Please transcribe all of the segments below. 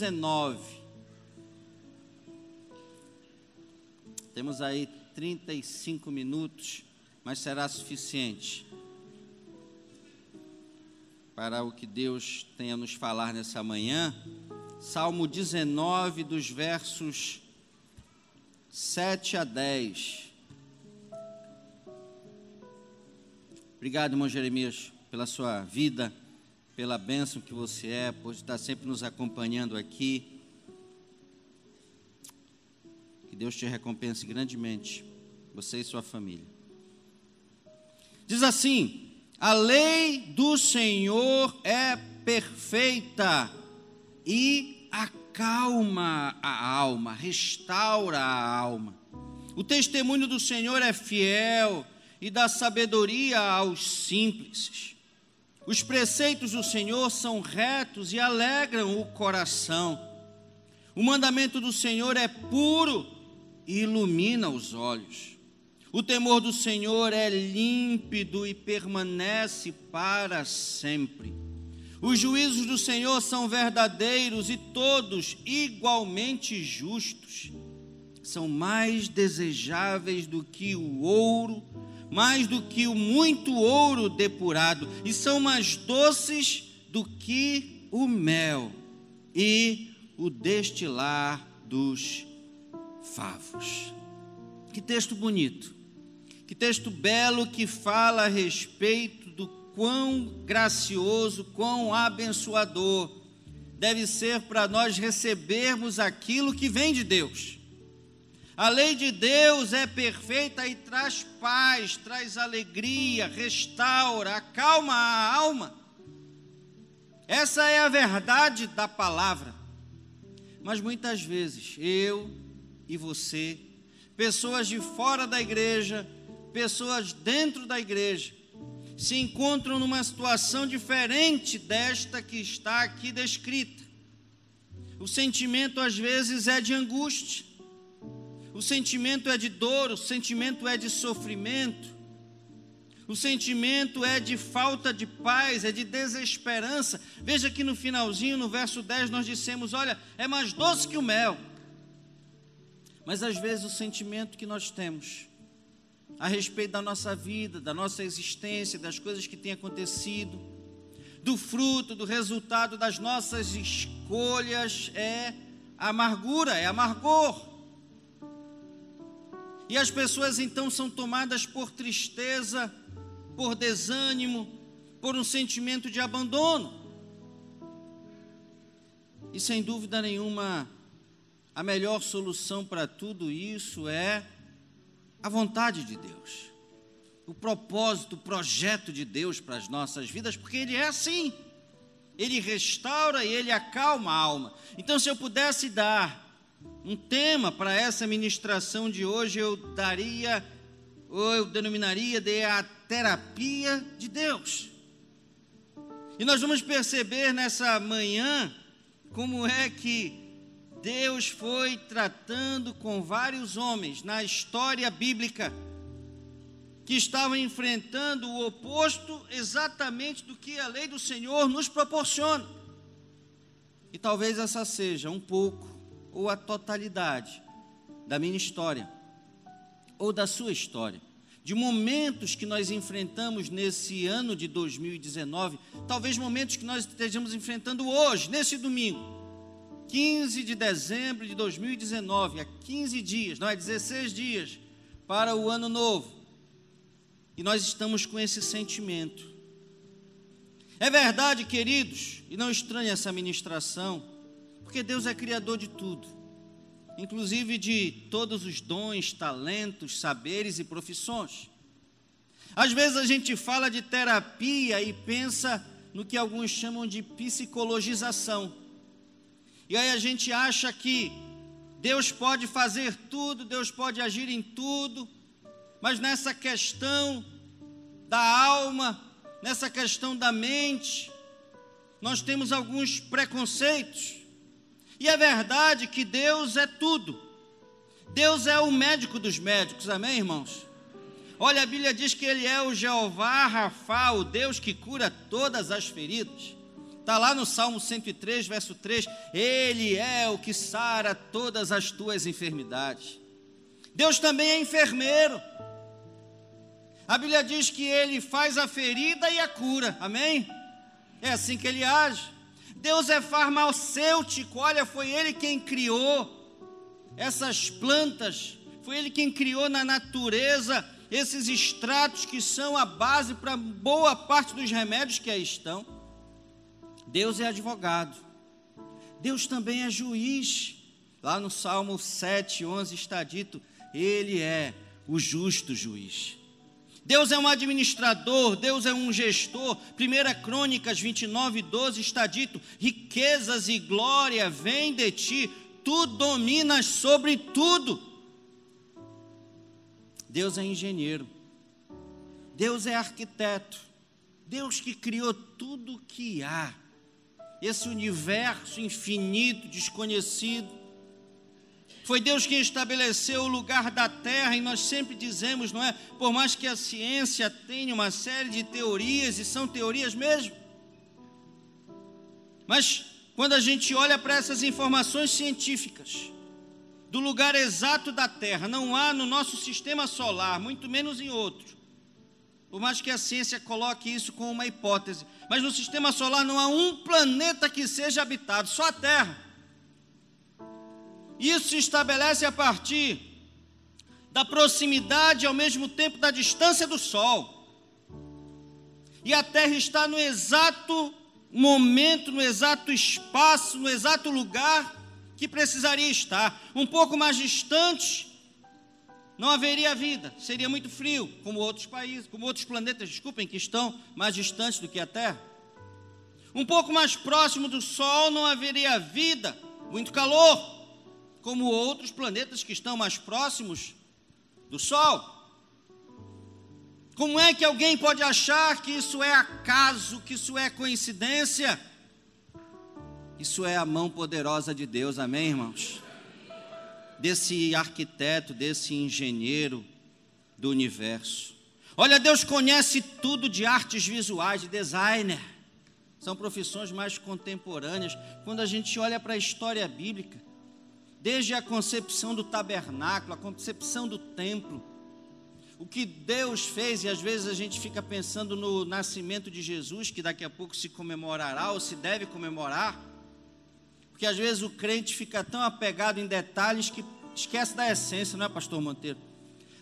19. Temos aí 35 minutos, mas será suficiente para o que Deus tem a nos falar nessa manhã. Salmo 19, dos versos 7 a 10. Obrigado, irmão Jeremias, pela sua vida, pela bênção que você é, por estar sempre nos acompanhando aqui. Que Deus te recompense grandemente, você e sua família. Diz assim: a lei do Senhor é perfeita e acalma a alma, restaura a alma. O testemunho do Senhor é fiel e dá sabedoria aos simples. Os preceitos do Senhor são retos e alegram o coração. O mandamento do Senhor é puro e ilumina os olhos. O temor do Senhor é límpido e permanece para sempre. Os juízos do Senhor são verdadeiros e todos igualmente justos. São mais desejáveis do que o ouro, mais do que o muito ouro depurado, e são mais doces do que o mel e o destilar dos favos. Que texto bonito. Que texto belo que fala a respeito do quão gracioso, quão abençoador deve ser para nós recebermos aquilo que vem de Deus. A lei de Deus é perfeita e traz paz, traz alegria, restaura, acalma a alma. Essa é a verdade da palavra. Mas muitas vezes eu e você, pessoas de fora da igreja, pessoas dentro da igreja se encontram numa situação diferente desta que está aqui descrita. O sentimento às vezes é de angústia, o sentimento é de dor, o sentimento é de sofrimento, o sentimento é de falta de paz, é de desesperança. Veja que no finalzinho, no verso 10, nós dissemos: Olha, é mais doce que o mel. Mas às vezes o sentimento que nós temos a respeito da nossa vida, da nossa existência, das coisas que têm acontecido, do fruto, do resultado das nossas escolhas é amargura, é amargor. E as pessoas então são tomadas por tristeza, por desânimo, por um sentimento de abandono. E sem dúvida nenhuma, a melhor solução para tudo isso é a vontade de Deus, o propósito, o projeto de Deus para as nossas vidas, porque Ele é assim. Ele restaura e Ele acalma a alma. Então, se eu pudesse dar um tema para essa ministração de hoje, eu daria, ou eu denominaria de a terapia de Deus. E nós vamos perceber nessa manhã como é que Deus foi tratando com vários homens na história bíblica que estavam enfrentando o oposto exatamente do que a lei do Senhor nos proporciona. E talvez essa seja um pouco ou a totalidade da minha história ou da sua história, de momentos que nós enfrentamos nesse ano de 2019, talvez momentos que nós estejamos enfrentando hoje, nesse domingo 15 de dezembro de 2019, há 15 dias, não é 16 dias, para o ano novo. E nós estamos com esse sentimento. É verdade, queridos, e não estranhe essa ministração, porque Deus é criador de tudo, inclusive de todos os dons, talentos, saberes e profissões. Às vezes a gente fala de terapia e pensa no que alguns chamam de psicologização. E aí a gente acha que Deus pode fazer tudo, Deus pode agir em tudo, mas nessa questão da alma, nessa questão da mente, nós temos alguns preconceitos. E é verdade que Deus é tudo. Deus é o médico dos médicos, amém, irmãos? Olha, a Bíblia diz que Ele é o Jeová Rafa, o Deus que cura todas as feridas. Está lá no Salmo 103, verso 3. Ele é o que sara todas as tuas enfermidades. Deus também é enfermeiro. A Bíblia diz que ele faz a ferida e a cura. Amém? É assim que ele age. Deus é farmacêutico. Olha, foi ele quem criou essas plantas. Foi ele quem criou na natureza esses extratos que são a base para boa parte dos remédios que aí estão. Deus é advogado. Deus também é juiz. Lá no Salmo 7, 11 está dito: Ele é o justo juiz. Deus é um administrador, Deus é um gestor. 1 Crônicas 29, 12 está dito: riquezas e glória vêm de ti, tu dominas sobre tudo. Deus é engenheiro, Deus é arquiteto, Deus que criou tudo que há, esse universo infinito, desconhecido. Foi Deus quem estabeleceu o lugar da terra, e nós sempre dizemos, não é? Por mais que a ciência tenha uma série de teorias, e são teorias mesmo, mas quando a gente olha para essas informações científicas, do lugar exato da Terra. Não há no nosso sistema solar, muito menos em outro. Por mais que a ciência coloque isso como uma hipótese. Mas no sistema solar não há um planeta que seja habitado, só a Terra. Isso se estabelece a partir da proximidade ao mesmo tempo da distância do Sol. E a Terra está no exato momento, no exato espaço, no exato lugar que precisaria estar. Um pouco mais distante, não haveria vida, seria muito frio, como outros países, como outros planetas, desculpem, que estão mais distantes do que a Terra. Um pouco mais próximo do Sol não haveria vida, muito calor, como outros planetas que estão mais próximos do Sol. Como é que alguém pode achar que isso é acaso, que isso é coincidência? Isso é a mão poderosa de Deus, amém, irmãos? Desse arquiteto, desse engenheiro do universo. Olha, Deus conhece tudo de artes visuais, de designer. São profissões mais contemporâneas. Quando a gente olha para a história bíblica, desde a concepção do tabernáculo, a concepção do templo, o que Deus fez, e às vezes a gente fica pensando no nascimento de Jesus, que daqui a pouco se comemorará ou se deve comemorar. Porque às vezes o crente fica tão apegado em detalhes que esquece da essência, não é, pastor Monteiro?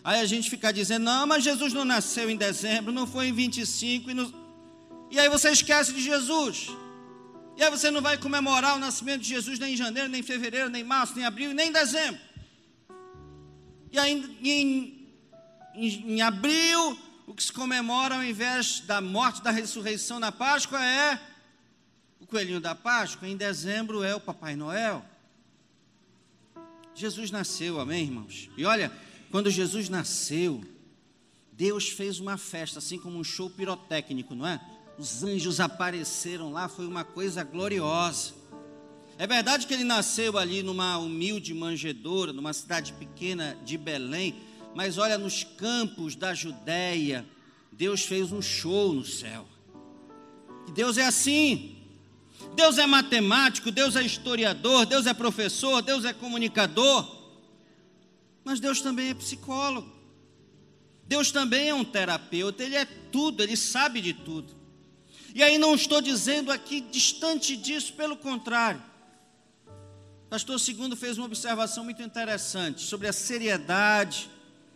Aí a gente fica dizendo, não, mas Jesus não nasceu em dezembro, não foi em 25, e, no... e aí você esquece de Jesus. E aí você não vai comemorar o nascimento de Jesus nem em janeiro, nem em fevereiro, nem em março, nem em abril, nem em dezembro. E aí em, em, em abril, o que se comemora ao invés da morte, da ressurreição na Páscoa é coelhinho da Páscoa, em dezembro é o Papai Noel. Jesus nasceu, amém, irmãos? E olha, quando Jesus nasceu, Deus fez uma festa, assim como um show pirotécnico, não é? Os anjos apareceram lá, foi uma coisa gloriosa. É verdade que ele nasceu ali numa humilde manjedoura, numa cidade pequena de Belém, mas olha, nos campos da Judéia, Deus fez um show no céu. E Deus é assim. Deus é matemático, Deus é historiador, Deus é professor, Deus é comunicador, mas Deus também é psicólogo. Deus também é um terapeuta, Ele é tudo, Ele sabe de tudo. E aí não estou dizendo aqui distante disso, pelo contrário. Pastor Segundo fez uma observação muito interessante sobre a seriedade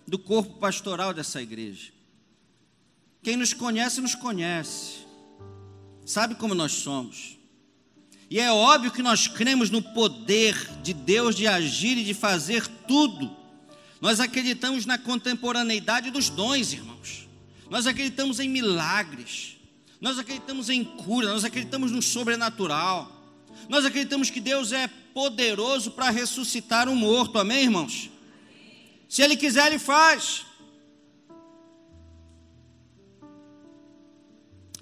do corpo pastoral dessa igreja. Quem nos conhece, nos conhece, sabe como nós somos. E é óbvio que nós cremos no poder de Deus de agir e de fazer tudo. Nós acreditamos na contemporaneidade dos dons, irmãos. Nós acreditamos em milagres. Nós acreditamos em cura, nós acreditamos no sobrenatural. Nós acreditamos que Deus é poderoso para ressuscitar um morto. Amém, irmãos? Se ele quiser, ele faz.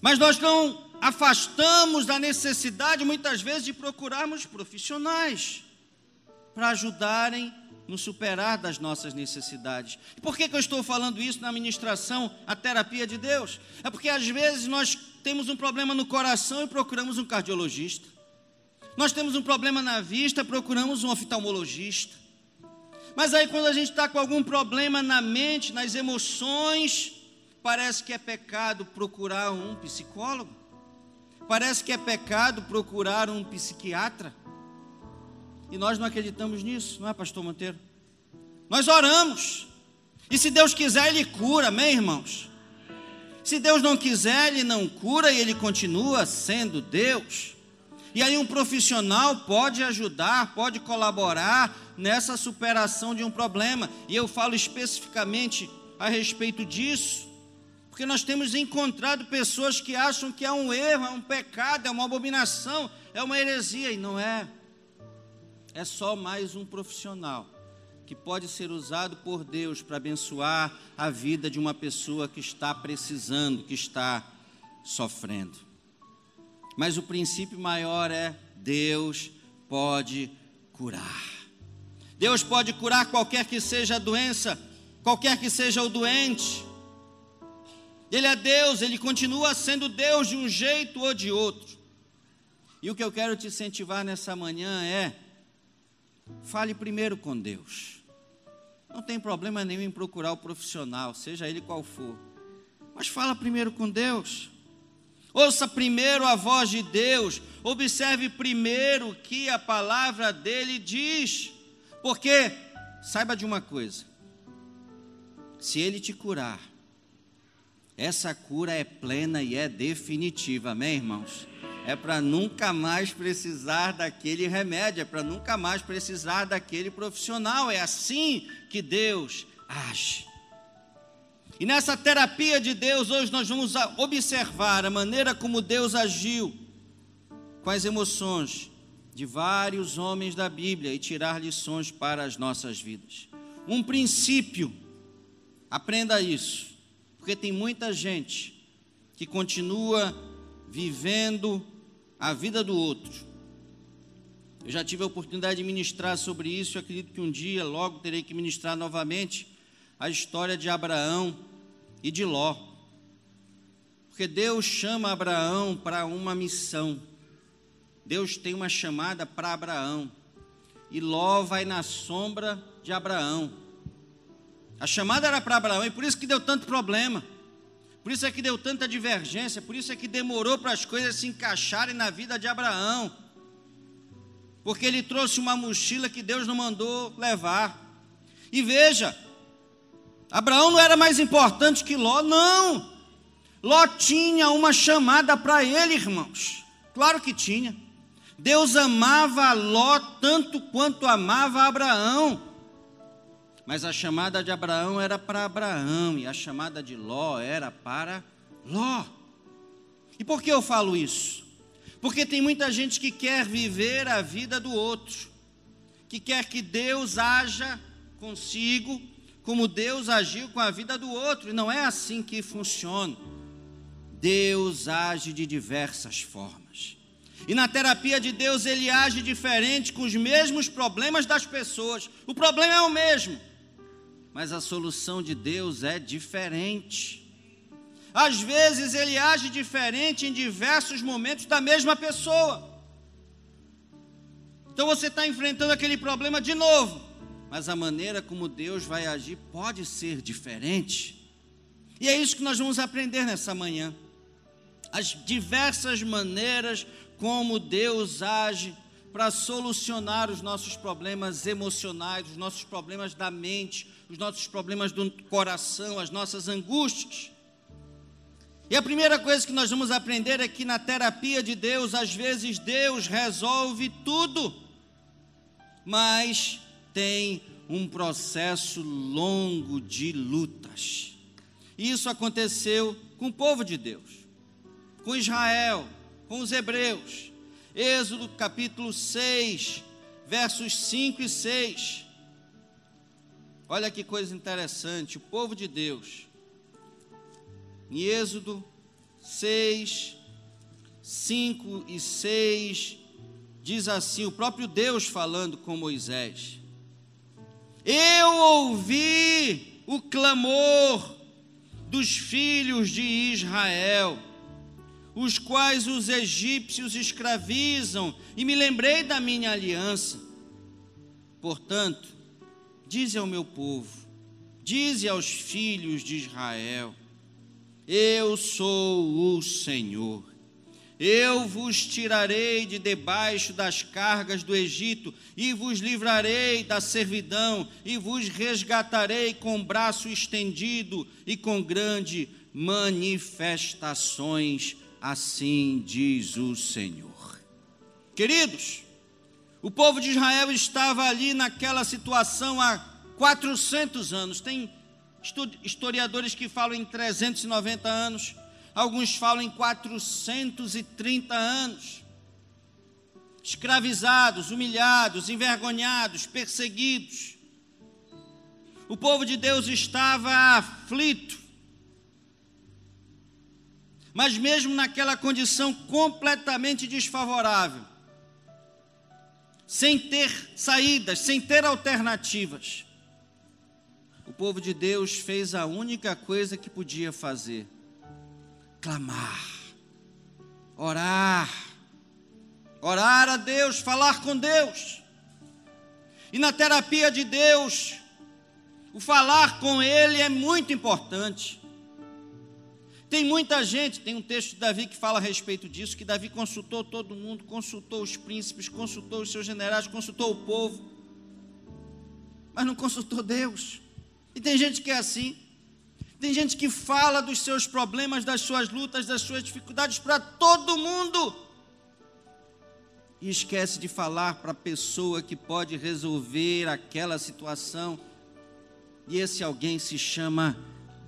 Mas nós não afastamos da necessidade, muitas vezes, de procurarmos profissionais para ajudarem no superar das nossas necessidades. Por que, que eu estou falando isso na ministração, a terapia de Deus? É porque às vezes nós temos um problema no coração e procuramos um cardiologista. Nós temos um problema na vista, procuramos um oftalmologista. Mas aí, quando a gente está com algum problema na mente, nas emoções, parece que é pecado procurar um psicólogo. Parece que é pecado procurar um psiquiatra. E nós não acreditamos nisso, não é, Pastor Monteiro? Nós oramos. E se Deus quiser, Ele cura, amém, irmãos? Se Deus não quiser, Ele não cura e Ele continua sendo Deus. E aí, um profissional pode ajudar, pode colaborar nessa superação de um problema. E eu falo especificamente a respeito disso, porque nós temos encontrado pessoas que acham que é um erro, é um pecado, é uma abominação, é uma heresia, e não é. É só mais um profissional que pode ser usado por Deus para abençoar a vida de uma pessoa que está precisando, que está sofrendo. Mas o princípio maior é: Deus pode curar. Deus pode curar qualquer que seja a doença, qualquer que seja o doente. Ele é Deus, ele continua sendo Deus de um jeito ou de outro. E o que eu quero te incentivar nessa manhã é: fale primeiro com Deus. Não tem problema nenhum em procurar o profissional, seja ele qual for. Mas fala primeiro com Deus. Ouça primeiro a voz de Deus. Observe primeiro o que a palavra dele diz. Porque, saiba de uma coisa: se ele te curar, essa cura é plena e é definitiva, amém, irmãos? É para nunca mais precisar daquele remédio, é para nunca mais precisar daquele profissional. É assim que Deus age. E nessa terapia de Deus, hoje nós vamos observar a maneira como Deus agiu com as emoções de vários homens da Bíblia e tirar lições para as nossas vidas. Um princípio, aprenda isso, porque tem muita gente que continua vivendo a vida do outro. Eu já tive a oportunidade de ministrar sobre isso, eu acredito que um dia, logo, terei que ministrar novamente a história de Abraão e de Ló. Porque Deus chama Abraão para uma missão. Deus tem uma chamada para Abraão. E Ló vai na sombra de Abraão. A chamada era para Abraão, e por isso que deu tanto problema. Por isso é que deu tanta divergência, por isso é que demorou para as coisas se encaixarem na vida de Abraão. Porque ele trouxe uma mochila que Deus não mandou levar. E veja, Abraão não era mais importante que Ló, não. Ló tinha uma chamada para ele, irmãos. Claro que tinha. Deus amava Ló tanto quanto amava Abraão. Mas a chamada de Abraão era para Abraão e a chamada de Ló era para Ló. E por que eu falo isso? Porque tem muita gente que quer viver a vida do outro, que quer que Deus haja consigo como Deus agiu com a vida do outro, e não é assim que funciona. Deus age de diversas formas. E na terapia de Deus ele age diferente com os mesmos problemas das pessoas. O problema é o mesmo, mas a solução de Deus é diferente. Às vezes ele age diferente em diversos momentos da mesma pessoa. Então você está enfrentando aquele problema de novo mas a maneira como Deus vai agir pode ser diferente. E é isso que nós vamos aprender nessa manhã. As diversas maneiras como Deus age para solucionar os nossos problemas emocionais, os nossos problemas da mente, os nossos problemas do coração, as nossas angústias. E a primeira coisa que nós vamos aprender é que na terapia de Deus, às vezes Deus resolve tudo, mas tem um processo longo de lutas. Isso aconteceu com o povo de Deus, com Israel, com os hebreus. Êxodo capítulo 6, versos 5 e 6. Olha que coisa interessante, o povo de Deus. Em Êxodo 6, 5 e 6, diz assim: o próprio Deus falando com Moisés. Eu ouvi o clamor dos filhos de Israel, os quais os egípcios escravizam, e me lembrei da minha aliança. Portanto, dize ao meu povo, dize aos filhos de Israel: Eu sou o Senhor. Eu vos tirarei de debaixo das cargas do Egito, e vos livrarei da servidão, e vos resgatarei com braço estendido e com grande manifestações, assim diz o Senhor. Queridos, o povo de Israel estava ali naquela situação há 400 anos. Tem historiadores que falam em 390 anos alguns falam em 430 anos. Escravizados, humilhados, envergonhados, perseguidos. O povo de Deus estava aflito. Mas, mesmo naquela condição completamente desfavorável, sem ter saídas, sem ter alternativas, o povo de Deus fez a única coisa que podia fazer clamar, orar, orar a Deus, falar com Deus. E na terapia de Deus, o falar com Ele é muito importante. Tem muita gente, tem um texto de Davi que fala a respeito disso, que Davi consultou todo mundo, consultou os príncipes, consultou os seus generais, consultou o povo, mas não consultou Deus. E tem gente que é assim. Tem gente que fala dos seus problemas, das suas lutas, das suas dificuldades para todo mundo. E esquece de falar para a pessoa que pode resolver aquela situação. E esse alguém se chama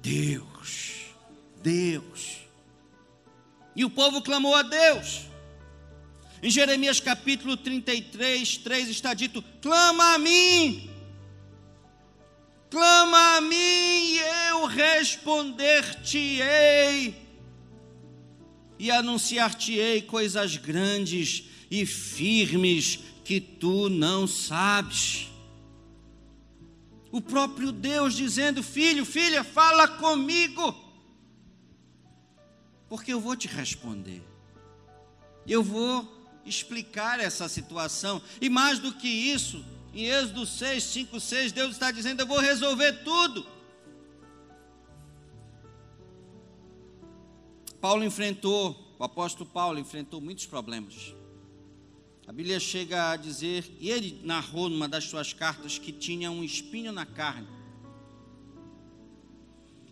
Deus. Deus. E o povo clamou a Deus. Em Jeremias capítulo 33, 3 está dito: Clama a mim clama a mim e eu responder-te-ei e anunciar-te-ei coisas grandes e firmes que tu não sabes. O próprio Deus dizendo: Filho, filha, fala comigo, porque eu vou te responder, eu vou explicar essa situação, e mais do que isso, em Êxodo 6, 5, 6, Deus está dizendo: Eu vou resolver tudo. Paulo enfrentou, o apóstolo Paulo enfrentou muitos problemas. A Bíblia chega a dizer, e ele narrou numa das suas cartas que tinha um espinho na carne.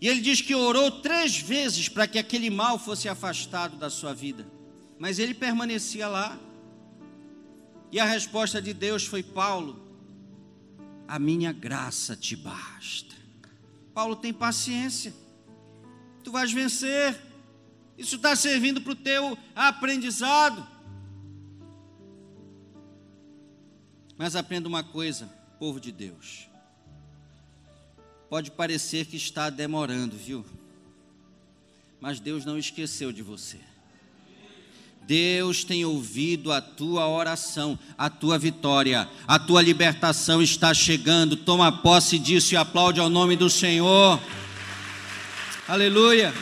E ele diz que orou três vezes para que aquele mal fosse afastado da sua vida. Mas ele permanecia lá. E a resposta de Deus foi: Paulo, a minha graça te basta. Paulo tem paciência, tu vais vencer, isso está servindo para o teu aprendizado. Mas aprenda uma coisa, povo de Deus. Pode parecer que está demorando, viu? Mas Deus não esqueceu de você. Deus tem ouvido a tua oração, a tua vitória, a tua libertação está chegando. Toma posse disso e aplaude ao nome do Senhor. Aleluia.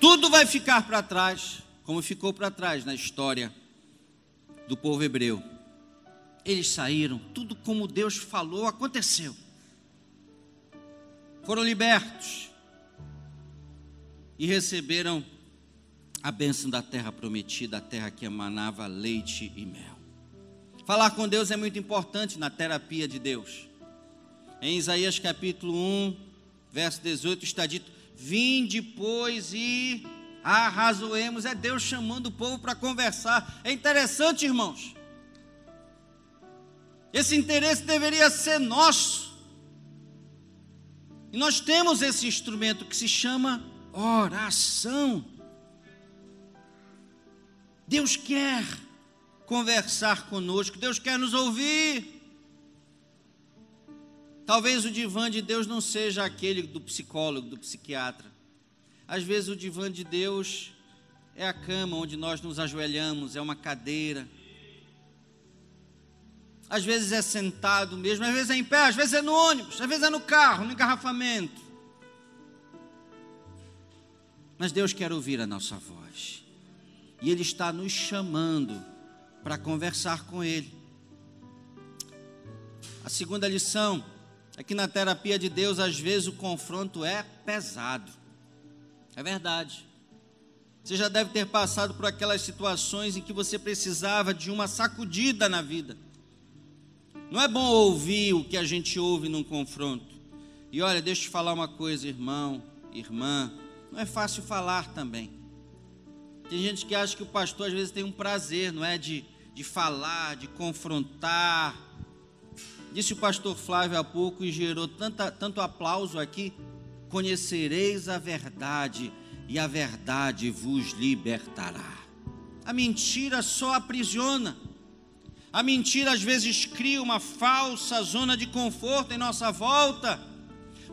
Tudo vai ficar para trás, como ficou para trás na história do povo hebreu. Eles saíram, tudo como Deus falou aconteceu. Foram libertos e receberam a bênção da terra prometida, a terra que emanava leite e mel. Falar com Deus é muito importante na terapia de Deus. Em Isaías capítulo 1, verso 18 está dito: Vinde, pois, e arrazoemos. É Deus chamando o povo para conversar. É interessante, irmãos. Esse interesse deveria ser nosso. E nós temos esse instrumento que se chama oração. Deus quer conversar conosco, Deus quer nos ouvir. Talvez o divã de Deus não seja aquele do psicólogo, do psiquiatra. Às vezes o divã de Deus é a cama onde nós nos ajoelhamos, é uma cadeira. Às vezes é sentado mesmo, às vezes é em pé, às vezes é no ônibus, às vezes é no carro, no engarrafamento. Mas Deus quer ouvir a nossa voz. E Ele está nos chamando para conversar com Ele. A segunda lição é que na terapia de Deus, às vezes, o confronto é pesado. É verdade. Você já deve ter passado por aquelas situações em que você precisava de uma sacudida na vida. Não é bom ouvir o que a gente ouve num confronto. E olha, deixa eu te falar uma coisa, irmão, irmã. Não é fácil falar também. Tem gente que acha que o pastor às vezes tem um prazer, não é? De, de falar, de confrontar. Disse o pastor Flávio há pouco e gerou tanta, tanto aplauso aqui. Conhecereis a verdade e a verdade vos libertará. A mentira só aprisiona. A mentira às vezes cria uma falsa zona de conforto em nossa volta.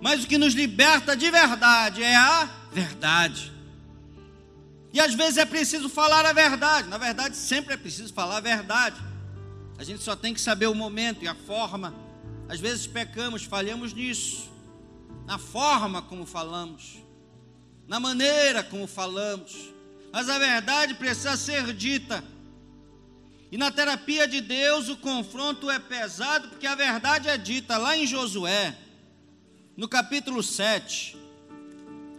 Mas o que nos liberta de verdade é a verdade. E às vezes é preciso falar a verdade. Na verdade, sempre é preciso falar a verdade. A gente só tem que saber o momento e a forma. Às vezes pecamos, falhamos nisso. Na forma como falamos na maneira como falamos, mas a verdade precisa ser dita. E na terapia de Deus o confronto é pesado, porque a verdade é dita lá em Josué, no capítulo 7,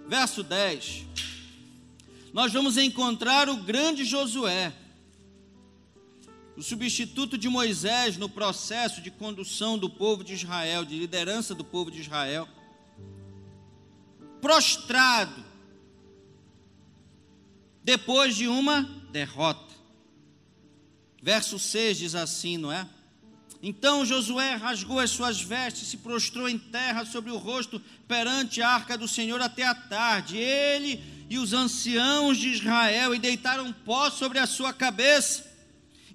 verso 10. Nós vamos encontrar o grande Josué, o substituto de Moisés no processo de condução do povo de Israel, de liderança do povo de Israel, prostrado, depois de uma derrota. Verso 6 diz assim, não é? Então Josué rasgou as suas vestes, se prostrou em terra sobre o rosto perante a arca do Senhor até a tarde. Ele e os anciãos de Israel e deitaram pó sobre a sua cabeça.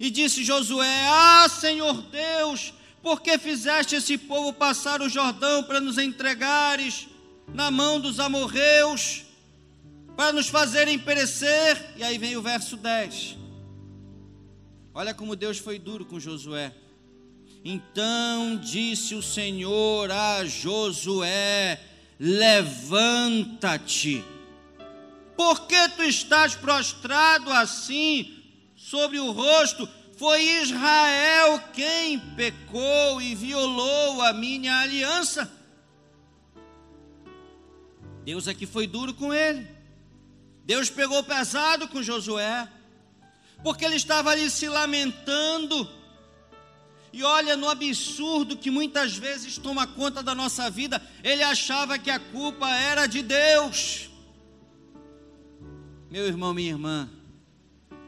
E disse Josué: Ah, Senhor Deus, por que fizeste esse povo passar o Jordão para nos entregares na mão dos amorreus? para nos fazerem perecer. E aí vem o verso 10. Olha como Deus foi duro com Josué. Então disse o Senhor a Josué: Levanta-te, porque tu estás prostrado assim sobre o rosto? Foi Israel quem pecou e violou a minha aliança. Deus aqui foi duro com ele. Deus pegou pesado com Josué, porque ele estava ali se lamentando. E olha no absurdo que muitas vezes toma conta da nossa vida, ele achava que a culpa era de Deus. Meu irmão, minha irmã,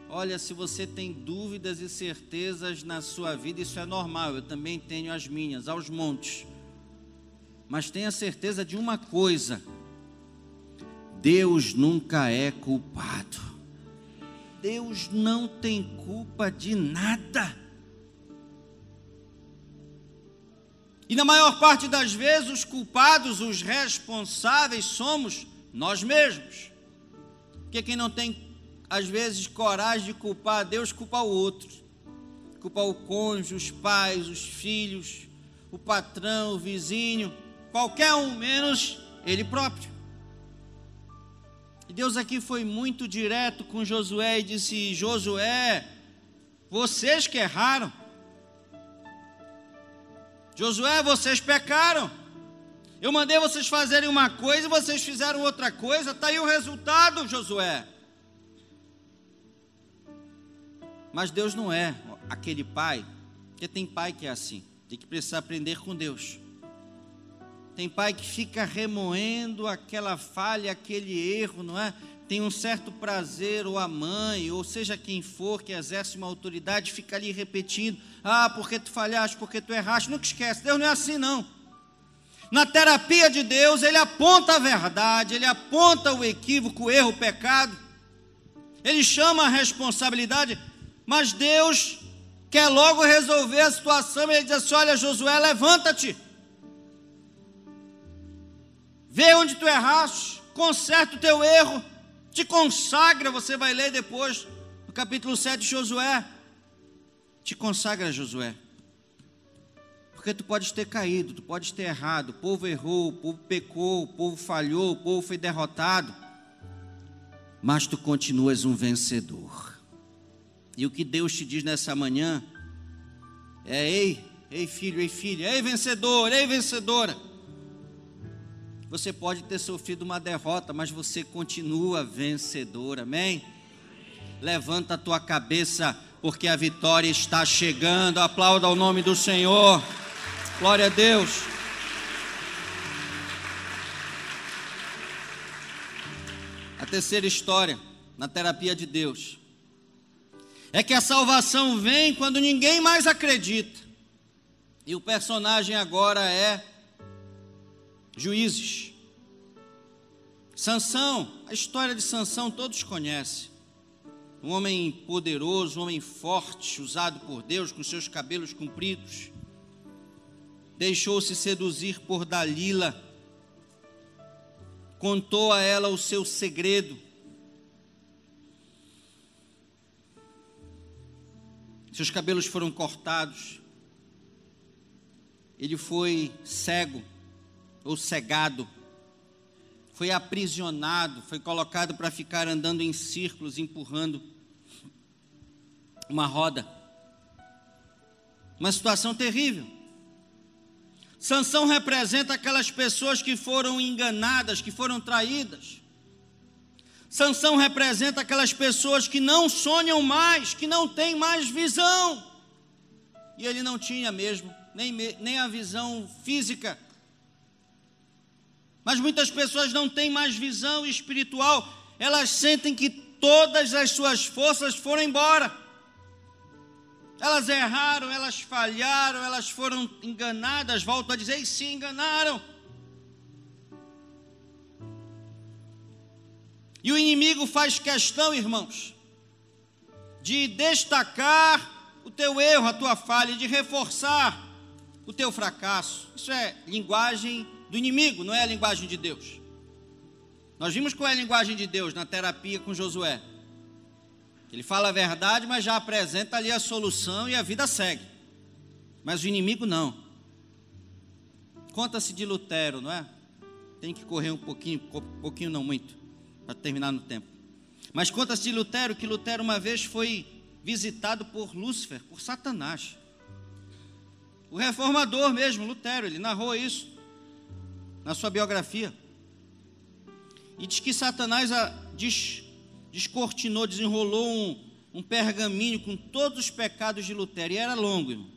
olha, se você tem dúvidas e certezas na sua vida, isso é normal, eu também tenho as minhas, aos montes. Mas tenha certeza de uma coisa: Deus nunca é culpado. Deus não tem culpa de nada. E na maior parte das vezes, os culpados, os responsáveis, somos nós mesmos. Porque quem não tem, às vezes, coragem de culpar a Deus, culpa o outro. Culpa o cônjuge, os pais, os filhos, o patrão, o vizinho, qualquer um, menos ele próprio. E Deus aqui foi muito direto com Josué e disse: Josué, vocês que erraram. Josué, vocês pecaram. Eu mandei vocês fazerem uma coisa e vocês fizeram outra coisa. Está aí o resultado, Josué. Mas Deus não é aquele pai, porque tem pai que é assim, tem que precisar aprender com Deus. Tem pai que fica remoendo aquela falha, aquele erro, não é? Tem um certo prazer, ou a mãe, ou seja quem for que exerce uma autoridade, fica ali repetindo: Ah, porque tu falhaste, porque tu erraste. Nunca esquece, Deus não é assim, não. Na terapia de Deus, ele aponta a verdade, ele aponta o equívoco, o erro, o pecado, ele chama a responsabilidade, mas Deus quer logo resolver a situação, ele diz assim: Olha, Josué, levanta-te. Vê onde tu erraste, conserta o teu erro, te consagra, você vai ler depois, no capítulo 7 de Josué. Te consagra, Josué. Porque tu podes ter caído, tu podes ter errado, o povo errou, o povo pecou, o povo falhou, o povo foi derrotado. mas tu continuas um vencedor. E o que Deus te diz nessa manhã é: ei, ei filho, ei filha, ei vencedor, ei vencedora. Você pode ter sofrido uma derrota, mas você continua vencedor, amém? Levanta a tua cabeça, porque a vitória está chegando. Aplauda o nome do Senhor. Glória a Deus. A terceira história na terapia de Deus é que a salvação vem quando ninguém mais acredita. E o personagem agora é Juízes. Sansão, a história de Sansão todos conhecem. Um homem poderoso, um homem forte, usado por Deus com seus cabelos compridos. Deixou-se seduzir por Dalila. Contou a ela o seu segredo. Seus cabelos foram cortados. Ele foi cego ou cegado, foi aprisionado, foi colocado para ficar andando em círculos, empurrando uma roda. Uma situação terrível. Sansão representa aquelas pessoas que foram enganadas, que foram traídas. Sansão representa aquelas pessoas que não sonham mais, que não têm mais visão. E ele não tinha mesmo, nem, nem a visão física. Mas muitas pessoas não têm mais visão espiritual, elas sentem que todas as suas forças foram embora. Elas erraram, elas falharam, elas foram enganadas, volto a dizer, e se enganaram. E o inimigo faz questão, irmãos, de destacar o teu erro, a tua falha, de reforçar o teu fracasso. Isso é linguagem do inimigo, não é a linguagem de Deus. Nós vimos qual é a linguagem de Deus na terapia com Josué. Ele fala a verdade, mas já apresenta ali a solução e a vida segue. Mas o inimigo não. Conta-se de Lutero, não é? Tem que correr um pouquinho, pouquinho não muito, para terminar no tempo. Mas conta-se de Lutero que Lutero uma vez foi visitado por Lúcifer, por Satanás. O reformador mesmo, Lutero, ele narrou isso na sua biografia. E diz que Satanás a, des, descortinou, desenrolou um, um pergaminho com todos os pecados de Lutero. E era longo, irmão.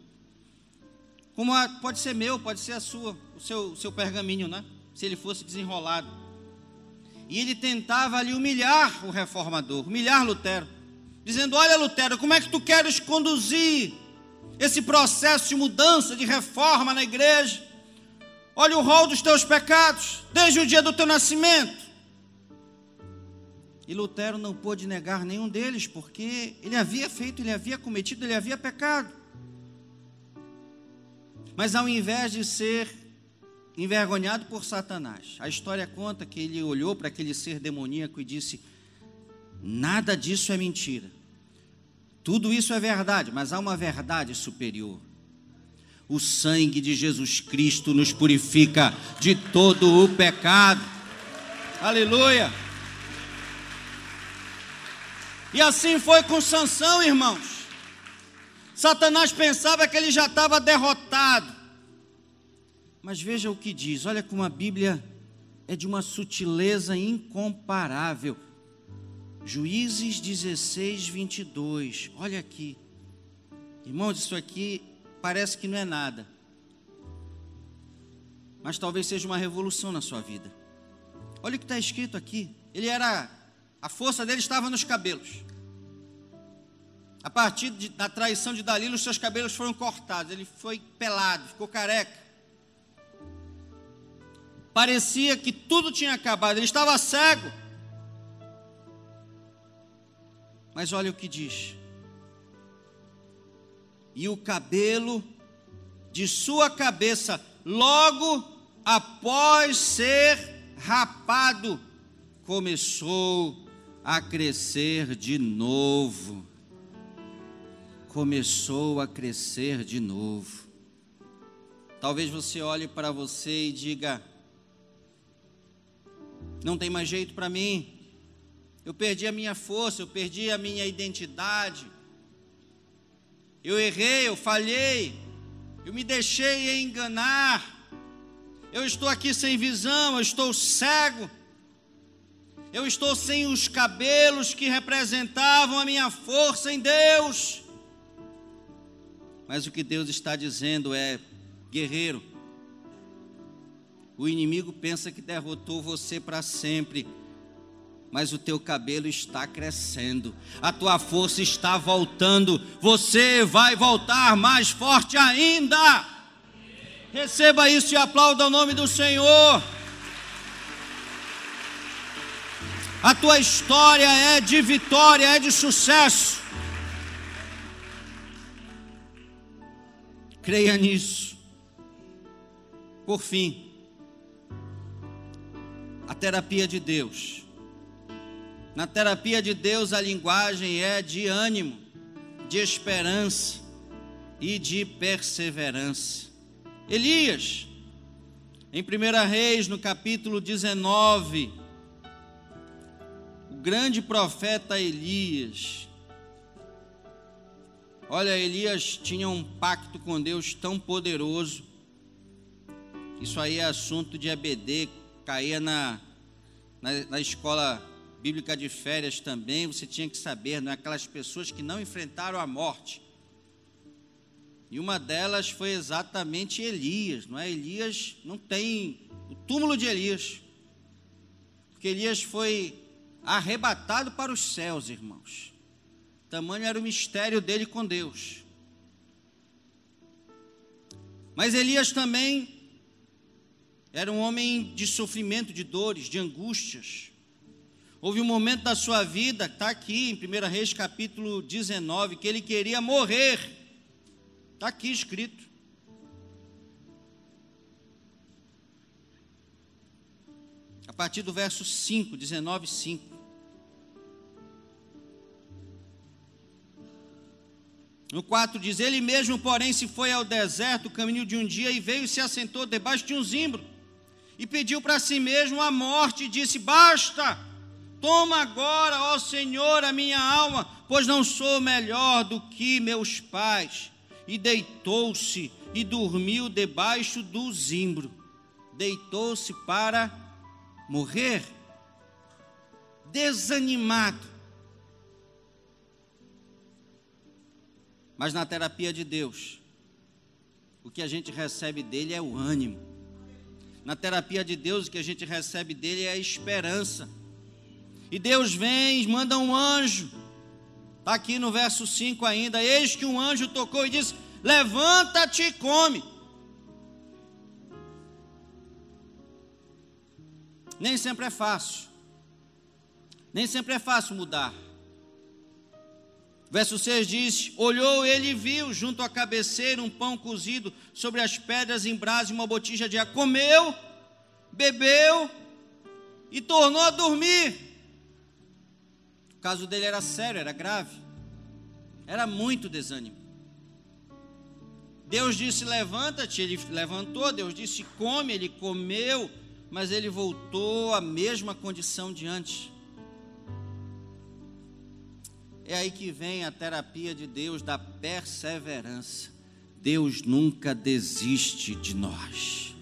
Como a, pode ser meu, pode ser a sua, o seu, o seu pergaminho, né? Se ele fosse desenrolado. E ele tentava ali humilhar o reformador, humilhar Lutero. Dizendo: Olha, Lutero, como é que tu queres conduzir esse processo de mudança, de reforma na igreja? Olha o rol dos teus pecados, desde o dia do teu nascimento. E Lutero não pôde negar nenhum deles, porque ele havia feito, ele havia cometido, ele havia pecado. Mas ao invés de ser envergonhado por Satanás, a história conta que ele olhou para aquele ser demoníaco e disse: Nada disso é mentira. Tudo isso é verdade, mas há uma verdade superior. O sangue de Jesus Cristo nos purifica de todo o pecado. Aleluia. E assim foi com Sansão, irmãos. Satanás pensava que ele já estava derrotado. Mas veja o que diz, olha como a Bíblia é de uma sutileza incomparável. Juízes 16, 22. Olha aqui. Irmãos, isso aqui parece que não é nada, mas talvez seja uma revolução na sua vida. Olha o que está escrito aqui. Ele era, a força dele estava nos cabelos. A partir de, da traição de Dalila, os seus cabelos foram cortados. Ele foi pelado, ficou careca. Parecia que tudo tinha acabado. Ele estava cego. Mas olha o que diz e o cabelo de sua cabeça, logo após ser rapado, começou a crescer de novo. Começou a crescer de novo. Talvez você olhe para você e diga: não tem mais jeito para mim, Eu perdi a minha força, eu perdi a minha identidade. Eu errei, eu falhei, eu me deixei enganar. Eu estou aqui sem visão, eu estou cego. Eu estou sem os cabelos que representavam a minha força em Deus. Mas o que Deus está dizendo é: guerreiro, o inimigo pensa que derrotou você para sempre, mas o teu cabelo está crescendo, a tua força está voltando, você vai voltar mais forte ainda. Receba isso e aplauda o nome do Senhor. A tua história é de vitória, é de sucesso. Creia nisso. Por fim, a terapia de Deus. Na terapia de Deus, a linguagem é de ânimo, de esperança e de perseverança. Elias, em 1 Reis, no capítulo 19, o grande profeta Elias. Olha, Elias tinha um pacto com Deus tão poderoso. Isso aí é assunto de ABD, caía na, na, na escola bíblica de férias também. Você tinha que saber, não é? aquelas pessoas que não enfrentaram a morte. E uma delas foi exatamente Elias, não é? Elias não tem o túmulo de Elias. Porque Elias foi arrebatado para os céus, irmãos. Tamanho era o mistério dele com Deus. Mas Elias também era um homem de sofrimento, de dores, de angústias. Houve um momento da sua vida, está aqui em 1 Reis capítulo 19, que ele queria morrer. Está aqui escrito. A partir do verso 5, 19, 5. No 4 diz: Ele mesmo, porém, se foi ao deserto, caminho de um dia, e veio e se assentou debaixo de um zimbro, e pediu para si mesmo a morte, e disse: Basta, toma agora, ó Senhor, a minha alma, pois não sou melhor do que meus pais. E deitou-se e dormiu debaixo do zimbro, deitou-se para morrer, desanimado Mas na terapia de Deus, o que a gente recebe dele é o ânimo. Na terapia de Deus, o que a gente recebe dele é a esperança. E Deus vem, manda um anjo. Está aqui no verso 5 ainda. Eis que um anjo tocou e disse: Levanta-te e come. Nem sempre é fácil. Nem sempre é fácil mudar. Verso 6 diz: Olhou ele e viu junto à cabeceira um pão cozido sobre as pedras em brasa e uma botija de água. Comeu, bebeu e tornou a dormir. O caso dele era sério, era grave. Era muito desânimo. Deus disse: Levanta-te. Ele levantou. Deus disse: Come. Ele comeu. Mas ele voltou à mesma condição de antes. É aí que vem a terapia de Deus da perseverança. Deus nunca desiste de nós.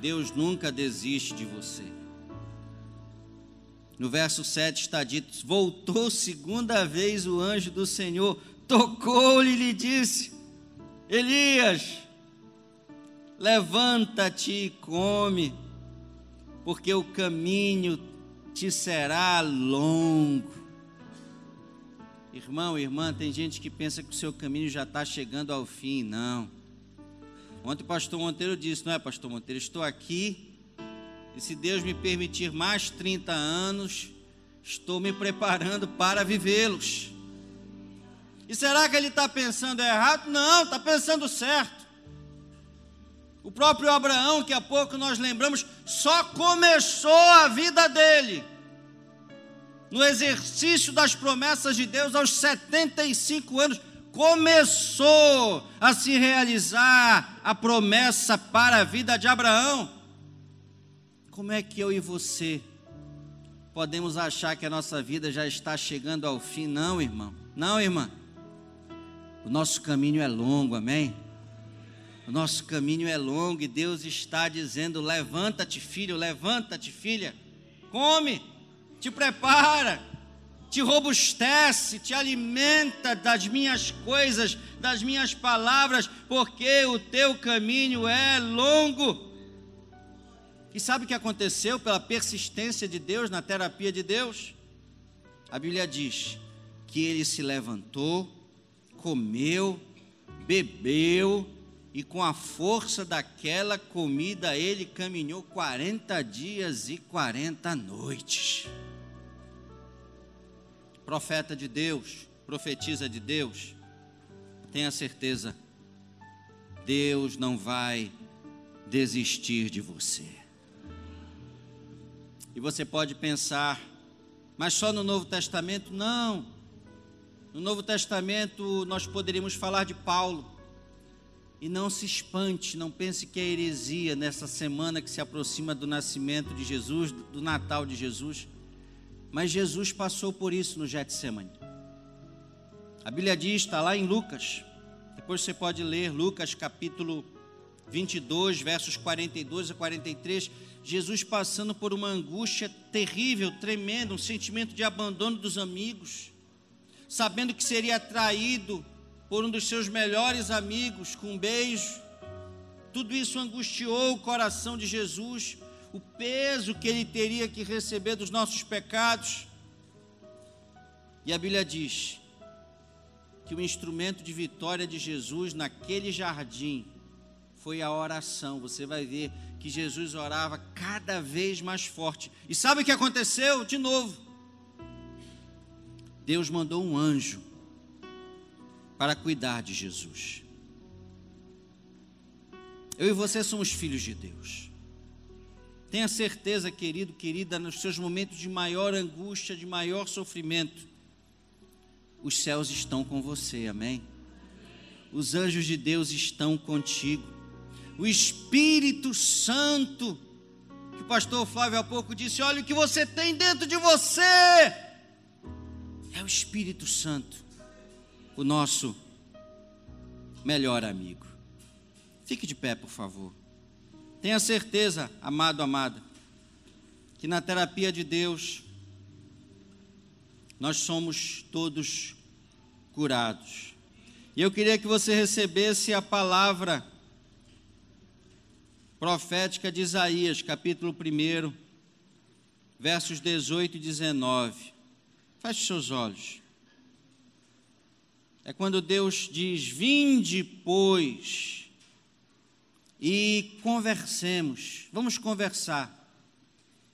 Deus nunca desiste de você. No verso 7 está dito: Voltou segunda vez o anjo do Senhor, tocou-lhe e lhe disse: Elias, levanta-te e come, porque o caminho te será longo. Irmão, irmã, tem gente que pensa que o seu caminho já está chegando ao fim. Não. Ontem o pastor Monteiro disse, não é, pastor Monteiro? Estou aqui e se Deus me permitir mais 30 anos, estou me preparando para vivê-los. E será que ele está pensando errado? Não, está pensando certo. O próprio Abraão, que há pouco nós lembramos, só começou a vida dele no exercício das promessas de Deus aos 75 anos, começou a se realizar a promessa para a vida de Abraão. Como é que eu e você podemos achar que a nossa vida já está chegando ao fim. Não, irmão. Não, irmã. O nosso caminho é longo, amém? O nosso caminho é longo e Deus está dizendo: levanta-te, filho, levanta-te, filha. Come, te prepara, te robustece, te alimenta das minhas coisas, das minhas palavras, porque o teu caminho é longo. E sabe o que aconteceu pela persistência de Deus na terapia de Deus? A Bíblia diz que ele se levantou, comeu, bebeu, e com a força daquela comida ele caminhou 40 dias e 40 noites. Profeta de Deus, profetiza de Deus, tenha certeza, Deus não vai desistir de você. E você pode pensar, mas só no Novo Testamento? Não. No Novo Testamento nós poderíamos falar de Paulo. E não se espante, não pense que é heresia nessa semana que se aproxima do nascimento de Jesus, do Natal de Jesus. Mas Jesus passou por isso no Getsemane. A Bíblia diz, está lá em Lucas. Depois você pode ler Lucas capítulo 22, versos 42 a 43 Jesus passando por uma angústia terrível, tremenda, um sentimento de abandono dos amigos, sabendo que seria traído por um dos seus melhores amigos com um beijo. Tudo isso angustiou o coração de Jesus, o peso que ele teria que receber dos nossos pecados. E a Bíblia diz que o instrumento de vitória de Jesus naquele jardim foi a oração. Você vai ver que Jesus orava cada vez mais forte. E sabe o que aconteceu? De novo. Deus mandou um anjo para cuidar de Jesus. Eu e você somos filhos de Deus. Tenha certeza, querido, querida, nos seus momentos de maior angústia, de maior sofrimento, os céus estão com você, amém? Os anjos de Deus estão contigo o Espírito Santo, que o pastor Flávio há pouco disse: olha o que você tem dentro de você. É o Espírito Santo, o nosso melhor amigo. Fique de pé, por favor. Tenha certeza, amado, amada, que na terapia de Deus nós somos todos curados. E eu queria que você recebesse a palavra profética de Isaías, capítulo 1, versos 18 e 19. Feche seus olhos. É quando Deus diz: Vinde, pois, e conversemos. Vamos conversar.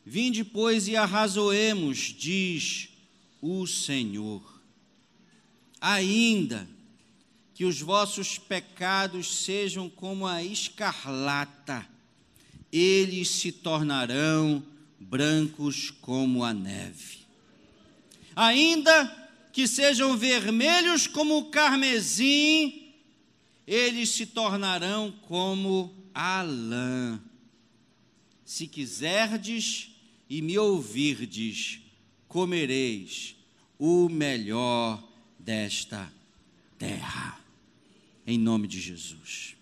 Vinde, pois, e arrazoemos, diz o Senhor. Ainda que os vossos pecados sejam como a escarlata, eles se tornarão brancos como a neve. Ainda que sejam vermelhos como o carmesim, eles se tornarão como a lã. Se quiserdes e me ouvirdes, comereis o melhor desta terra. Em nome de Jesus.